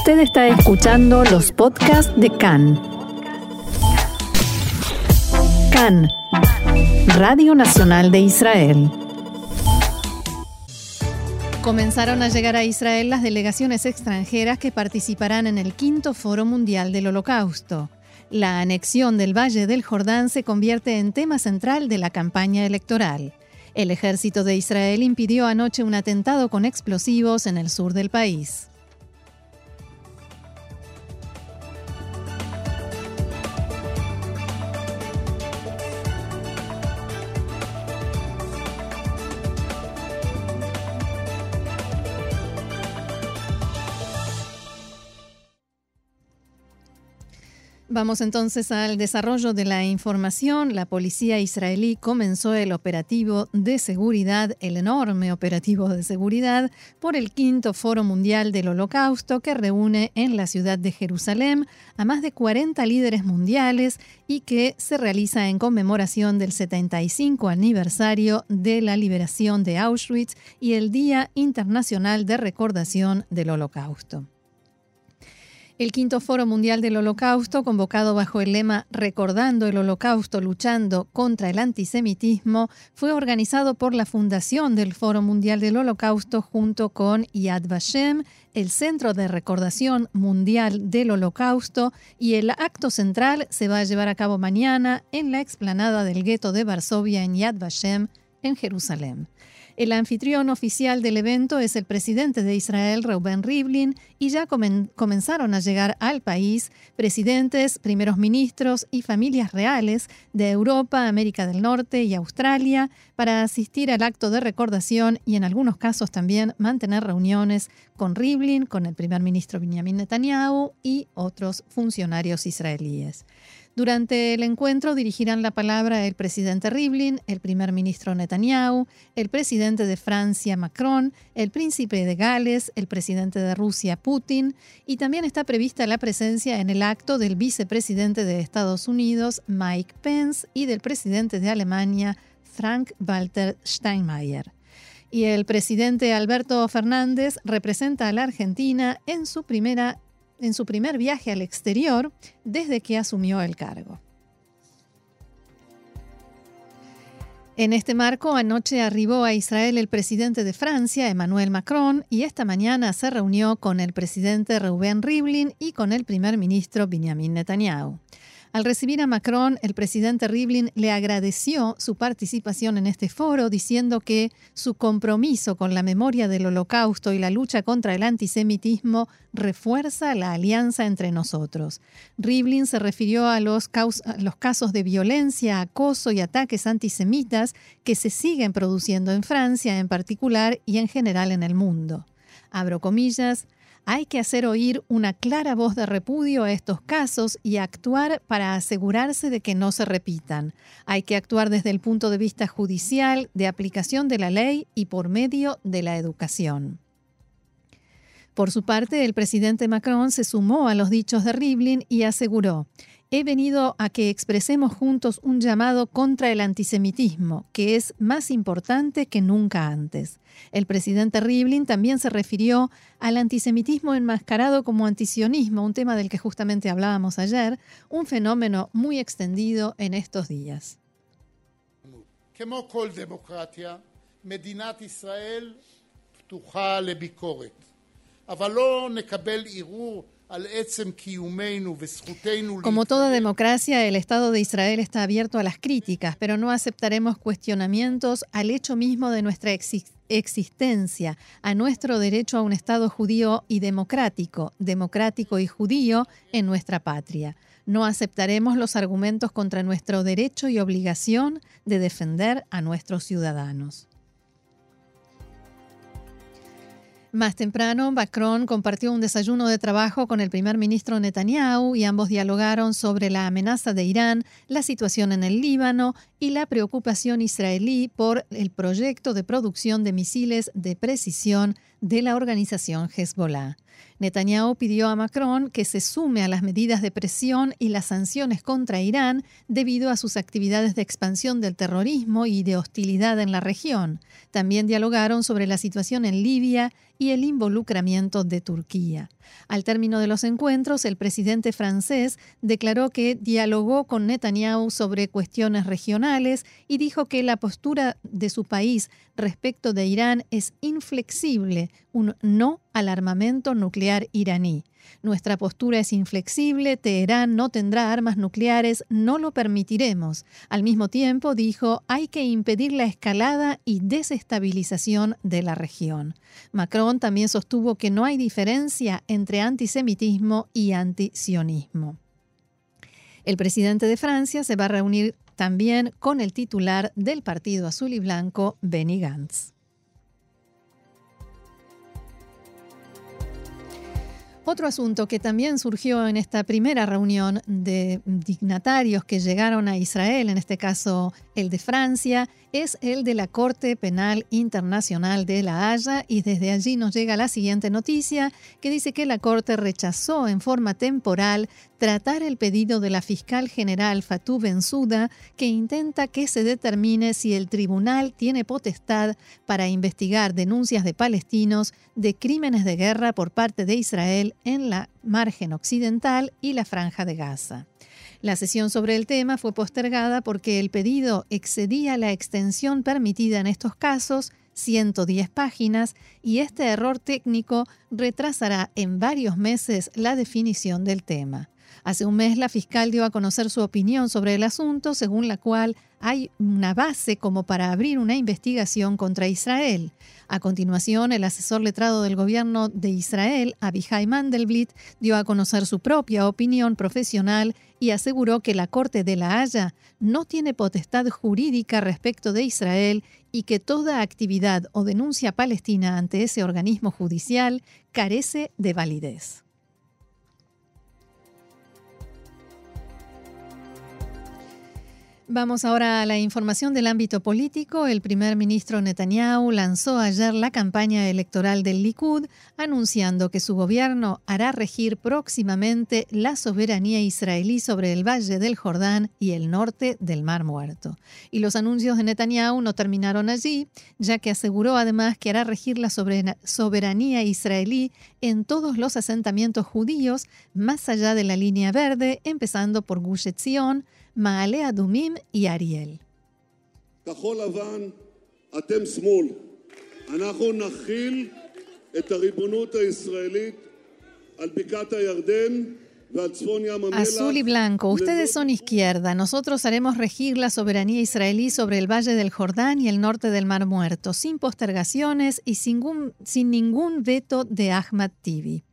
Usted está escuchando los podcasts de CAN. CAN, Radio Nacional de Israel. Comenzaron a llegar a Israel las delegaciones extranjeras que participarán en el quinto Foro Mundial del Holocausto. La anexión del Valle del Jordán se convierte en tema central de la campaña electoral. El ejército de Israel impidió anoche un atentado con explosivos en el sur del país. Vamos entonces al desarrollo de la información. La policía israelí comenzó el operativo de seguridad, el enorme operativo de seguridad, por el quinto Foro Mundial del Holocausto que reúne en la ciudad de Jerusalén a más de 40 líderes mundiales y que se realiza en conmemoración del 75 aniversario de la liberación de Auschwitz y el Día Internacional de Recordación del Holocausto. El quinto Foro Mundial del Holocausto, convocado bajo el lema Recordando el Holocausto, luchando contra el antisemitismo, fue organizado por la Fundación del Foro Mundial del Holocausto junto con Yad Vashem, el Centro de Recordación Mundial del Holocausto, y el acto central se va a llevar a cabo mañana en la explanada del gueto de Varsovia en Yad Vashem, en Jerusalén. El anfitrión oficial del evento es el presidente de Israel, Reuben Rivlin, y ya comenzaron a llegar al país presidentes, primeros ministros y familias reales de Europa, América del Norte y Australia para asistir al acto de recordación y en algunos casos también mantener reuniones con Rivlin, con el primer ministro Benjamin Netanyahu y otros funcionarios israelíes. Durante el encuentro dirigirán la palabra el presidente Rivlin, el primer ministro Netanyahu, el presidente de Francia Macron, el príncipe de Gales, el presidente de Rusia Putin y también está prevista la presencia en el acto del vicepresidente de Estados Unidos Mike Pence y del presidente de Alemania Frank-Walter Steinmeier. Y el presidente Alberto Fernández representa a la Argentina en su primera en su primer viaje al exterior desde que asumió el cargo. En este marco, anoche arribó a Israel el presidente de Francia, Emmanuel Macron, y esta mañana se reunió con el presidente Reuben Rivlin y con el primer ministro Benjamin Netanyahu. Al recibir a Macron, el presidente Rivlin le agradeció su participación en este foro, diciendo que su compromiso con la memoria del holocausto y la lucha contra el antisemitismo refuerza la alianza entre nosotros. Rivlin se refirió a los, los casos de violencia, acoso y ataques antisemitas que se siguen produciendo en Francia en particular y en general en el mundo. Abro comillas, hay que hacer oír una clara voz de repudio a estos casos y actuar para asegurarse de que no se repitan. Hay que actuar desde el punto de vista judicial, de aplicación de la ley y por medio de la educación. Por su parte, el presidente Macron se sumó a los dichos de Rivlin y aseguró, he venido a que expresemos juntos un llamado contra el antisemitismo, que es más importante que nunca antes. El presidente Rivlin también se refirió al antisemitismo enmascarado como antisionismo, un tema del que justamente hablábamos ayer, un fenómeno muy extendido en estos días. Como toda democracia, el Estado de Israel está abierto a las críticas, pero no aceptaremos cuestionamientos al hecho mismo de nuestra existencia, a nuestro derecho a un Estado judío y democrático, democrático y judío en nuestra patria. No aceptaremos los argumentos contra nuestro derecho y obligación de defender a nuestros ciudadanos. Más temprano, Macron compartió un desayuno de trabajo con el primer ministro Netanyahu y ambos dialogaron sobre la amenaza de Irán, la situación en el Líbano y la preocupación israelí por el proyecto de producción de misiles de precisión de la organización Hezbollah. Netanyahu pidió a Macron que se sume a las medidas de presión y las sanciones contra Irán debido a sus actividades de expansión del terrorismo y de hostilidad en la región. También dialogaron sobre la situación en Libia y el involucramiento de Turquía. Al término de los encuentros, el presidente francés declaró que dialogó con Netanyahu sobre cuestiones regionales y dijo que la postura de su país respecto de Irán es inflexible, un no al armamento nuclear iraní. Nuestra postura es inflexible, Teherán no tendrá armas nucleares, no lo permitiremos. Al mismo tiempo, dijo, hay que impedir la escalada y desestabilización de la región. Macron también sostuvo que no hay diferencia entre antisemitismo y antisionismo. El presidente de Francia se va a reunir también con el titular del Partido Azul y Blanco, Benny Gantz. Otro asunto que también surgió en esta primera reunión de dignatarios que llegaron a Israel, en este caso el de Francia, es el de la Corte Penal Internacional de La Haya y desde allí nos llega la siguiente noticia que dice que la Corte rechazó en forma temporal tratar el pedido de la fiscal general Fatou Bensouda que intenta que se determine si el tribunal tiene potestad para investigar denuncias de palestinos de crímenes de guerra por parte de Israel en la margen occidental y la franja de Gaza. La sesión sobre el tema fue postergada porque el pedido excedía la extensión permitida en estos casos, 110 páginas, y este error técnico retrasará en varios meses la definición del tema. Hace un mes la fiscal dio a conocer su opinión sobre el asunto, según la cual hay una base como para abrir una investigación contra Israel. A continuación, el asesor letrado del gobierno de Israel, Abihai Mandelblit, dio a conocer su propia opinión profesional y aseguró que la Corte de la Haya no tiene potestad jurídica respecto de Israel y que toda actividad o denuncia palestina ante ese organismo judicial carece de validez. Vamos ahora a la información del ámbito político. El primer ministro Netanyahu lanzó ayer la campaña electoral del Likud, anunciando que su gobierno hará regir próximamente la soberanía israelí sobre el Valle del Jordán y el norte del Mar Muerto. Y los anuncios de Netanyahu no terminaron allí, ya que aseguró además que hará regir la soberanía israelí en todos los asentamientos judíos, más allá de la línea verde, empezando por Gush Etzion, Maale Adumim y Ariel. Azul y blanco, ustedes son izquierda, nosotros haremos regir la soberanía israelí sobre el valle del Jordán y el norte del Mar Muerto, sin postergaciones y sin, sin ningún veto de Ahmad Tibi.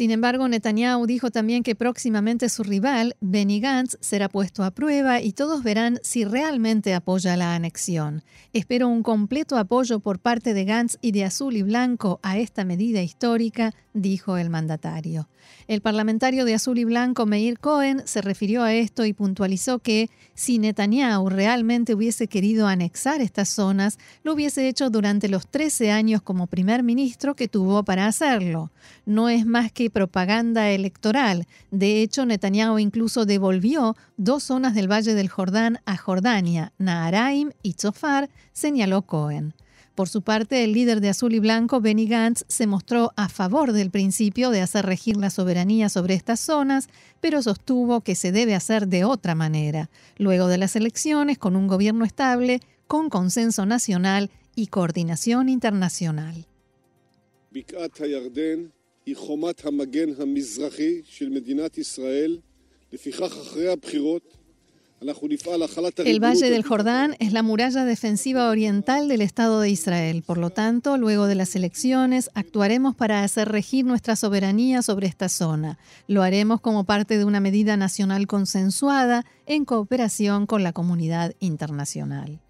Sin embargo, Netanyahu dijo también que próximamente su rival, Benny Gantz, será puesto a prueba y todos verán si realmente apoya la anexión. Espero un completo apoyo por parte de Gantz y de Azul y Blanco a esta medida histórica, dijo el mandatario. El parlamentario de Azul y Blanco, Meir Cohen, se refirió a esto y puntualizó que si Netanyahu realmente hubiese querido anexar estas zonas, lo hubiese hecho durante los 13 años como primer ministro que tuvo para hacerlo. No es más que propaganda electoral. De hecho, Netanyahu incluso devolvió dos zonas del Valle del Jordán a Jordania, Naharaim y Tzofar, señaló Cohen. Por su parte, el líder de Azul y Blanco, Benny Gantz, se mostró a favor del principio de hacer regir la soberanía sobre estas zonas, pero sostuvo que se debe hacer de otra manera, luego de las elecciones, con un gobierno estable, con consenso nacional y coordinación internacional. El Valle del Jordán es la muralla defensiva oriental del Estado de Israel. Por lo tanto, luego de las elecciones, actuaremos para hacer regir nuestra soberanía sobre esta zona. Lo haremos como parte de una medida nacional consensuada en cooperación con la comunidad internacional.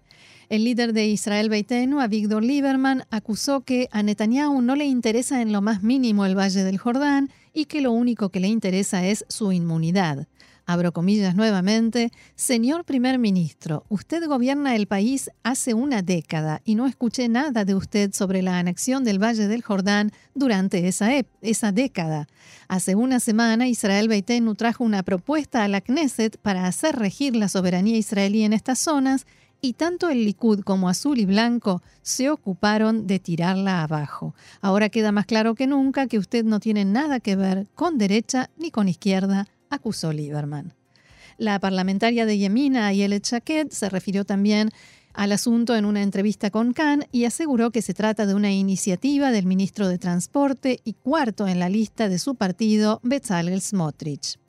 El líder de Israel Beitenu, Avigdor Lieberman, acusó que a Netanyahu no le interesa en lo más mínimo el Valle del Jordán y que lo único que le interesa es su inmunidad. Abro comillas nuevamente, Señor primer ministro, usted gobierna el país hace una década y no escuché nada de usted sobre la anexión del Valle del Jordán durante esa, esa década. Hace una semana Israel Beitenu trajo una propuesta a la Knesset para hacer regir la soberanía israelí en estas zonas y tanto el Likud como Azul y Blanco se ocuparon de tirarla abajo. Ahora queda más claro que nunca que usted no tiene nada que ver con derecha ni con izquierda, acusó Lieberman. La parlamentaria de Yemina, Ayelet Chaquet, se refirió también al asunto en una entrevista con Khan y aseguró que se trata de una iniciativa del ministro de Transporte y cuarto en la lista de su partido, Bezalel Smotrich.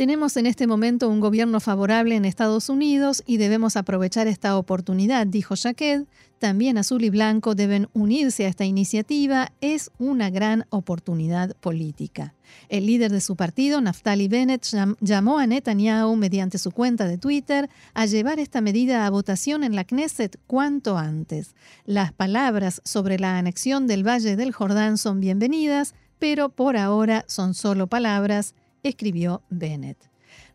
Tenemos en este momento un gobierno favorable en Estados Unidos y debemos aprovechar esta oportunidad, dijo Jaqued. También Azul y Blanco deben unirse a esta iniciativa. Es una gran oportunidad política. El líder de su partido, Naftali Bennett, llamó a Netanyahu mediante su cuenta de Twitter a llevar esta medida a votación en la Knesset cuanto antes. Las palabras sobre la anexión del Valle del Jordán son bienvenidas, pero por ahora son solo palabras escribió Bennett.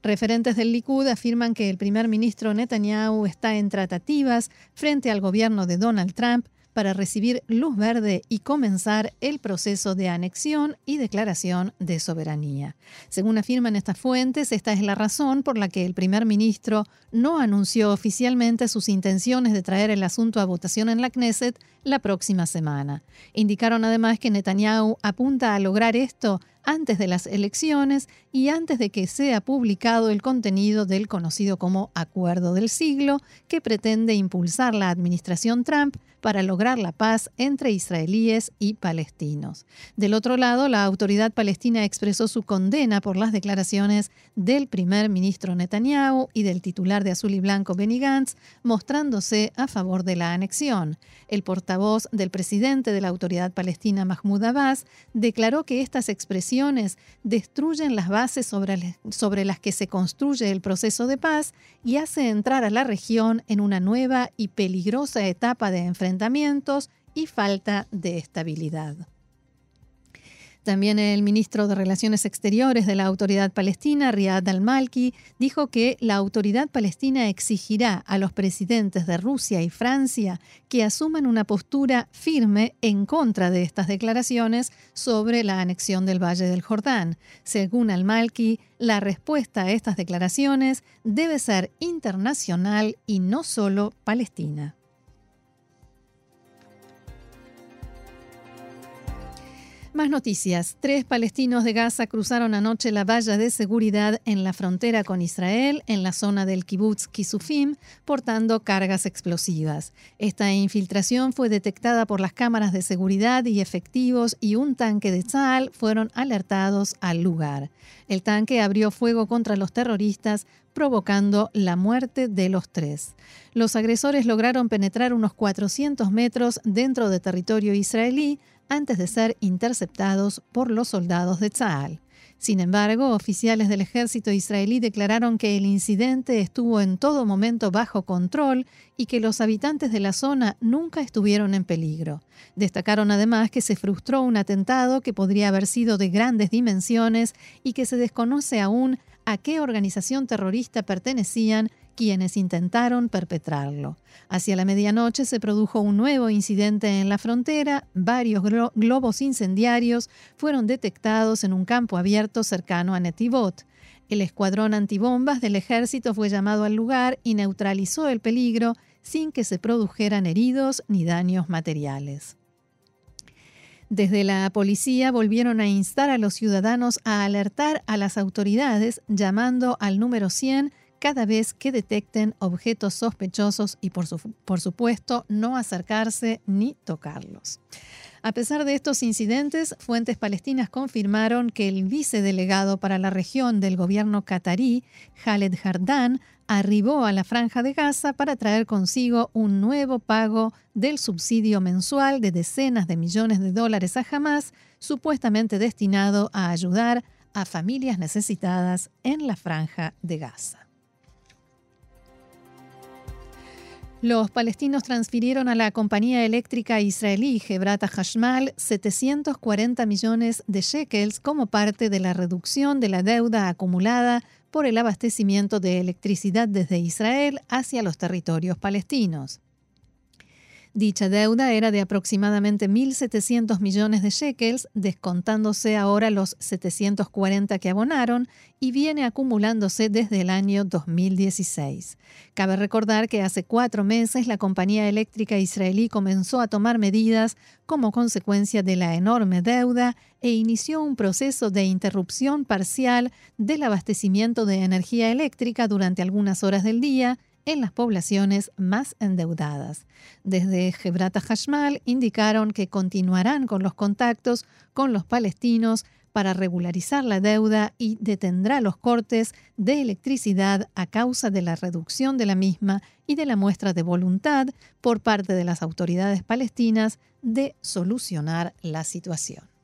Referentes del Likud afirman que el primer ministro Netanyahu está en tratativas frente al gobierno de Donald Trump para recibir luz verde y comenzar el proceso de anexión y declaración de soberanía. Según afirman estas fuentes, esta es la razón por la que el primer ministro no anunció oficialmente sus intenciones de traer el asunto a votación en la Knesset la próxima semana. Indicaron además que Netanyahu apunta a lograr esto antes de las elecciones y antes de que sea publicado el contenido del conocido como Acuerdo del Siglo, que pretende impulsar la administración Trump para lograr la paz entre israelíes y palestinos. Del otro lado, la autoridad palestina expresó su condena por las declaraciones del primer ministro Netanyahu y del titular de Azul y Blanco Benny Gantz, mostrándose a favor de la anexión. El portavoz del presidente de la autoridad palestina Mahmoud Abbas declaró que estas expresiones destruyen las bases sobre, sobre las que se construye el proceso de paz y hace entrar a la región en una nueva y peligrosa etapa de enfrentamiento y falta de estabilidad. También el ministro de Relaciones Exteriores de la Autoridad Palestina, Riyad al-Malki, dijo que la Autoridad Palestina exigirá a los presidentes de Rusia y Francia que asuman una postura firme en contra de estas declaraciones sobre la anexión del Valle del Jordán. Según al-Malki, la respuesta a estas declaraciones debe ser internacional y no solo palestina. Más noticias. Tres palestinos de Gaza cruzaron anoche la valla de seguridad en la frontera con Israel, en la zona del kibbutz Kisufim, portando cargas explosivas. Esta infiltración fue detectada por las cámaras de seguridad y efectivos y un tanque de Tzal fueron alertados al lugar. El tanque abrió fuego contra los terroristas, provocando la muerte de los tres. Los agresores lograron penetrar unos 400 metros dentro de territorio israelí, antes de ser interceptados por los soldados de Tzal. Sin embargo, oficiales del ejército israelí declararon que el incidente estuvo en todo momento bajo control y que los habitantes de la zona nunca estuvieron en peligro. Destacaron además que se frustró un atentado que podría haber sido de grandes dimensiones y que se desconoce aún a qué organización terrorista pertenecían quienes intentaron perpetrarlo. Hacia la medianoche se produjo un nuevo incidente en la frontera, varios globos incendiarios fueron detectados en un campo abierto cercano a Netivot. El escuadrón antibombas del ejército fue llamado al lugar y neutralizó el peligro sin que se produjeran heridos ni daños materiales. Desde la policía volvieron a instar a los ciudadanos a alertar a las autoridades llamando al número 100 cada vez que detecten objetos sospechosos y por, supuesto no acercarse ni tocarlos. A pesar de estos incidentes, fuentes palestinas confirmaron que el vicedelegado para la región del gobierno catarí, Khaled Hardan, arribó a la franja de Gaza para traer consigo un nuevo pago del subsidio mensual de decenas de millones de dólares a Hamas, supuestamente destinado a ayudar a familias necesitadas en la franja de Gaza. Los palestinos transfirieron a la compañía eléctrica israelí Hebrata Hashmal 740 millones de shekels como parte de la reducción de la deuda acumulada por el abastecimiento de electricidad desde Israel hacia los territorios palestinos. Dicha deuda era de aproximadamente 1.700 millones de shekels, descontándose ahora los 740 que abonaron y viene acumulándose desde el año 2016. Cabe recordar que hace cuatro meses la compañía eléctrica israelí comenzó a tomar medidas como consecuencia de la enorme deuda e inició un proceso de interrupción parcial del abastecimiento de energía eléctrica durante algunas horas del día en las poblaciones más endeudadas. Desde Hebrata Hashmal indicaron que continuarán con los contactos con los palestinos para regularizar la deuda y detendrá los cortes de electricidad a causa de la reducción de la misma y de la muestra de voluntad por parte de las autoridades palestinas de solucionar la situación.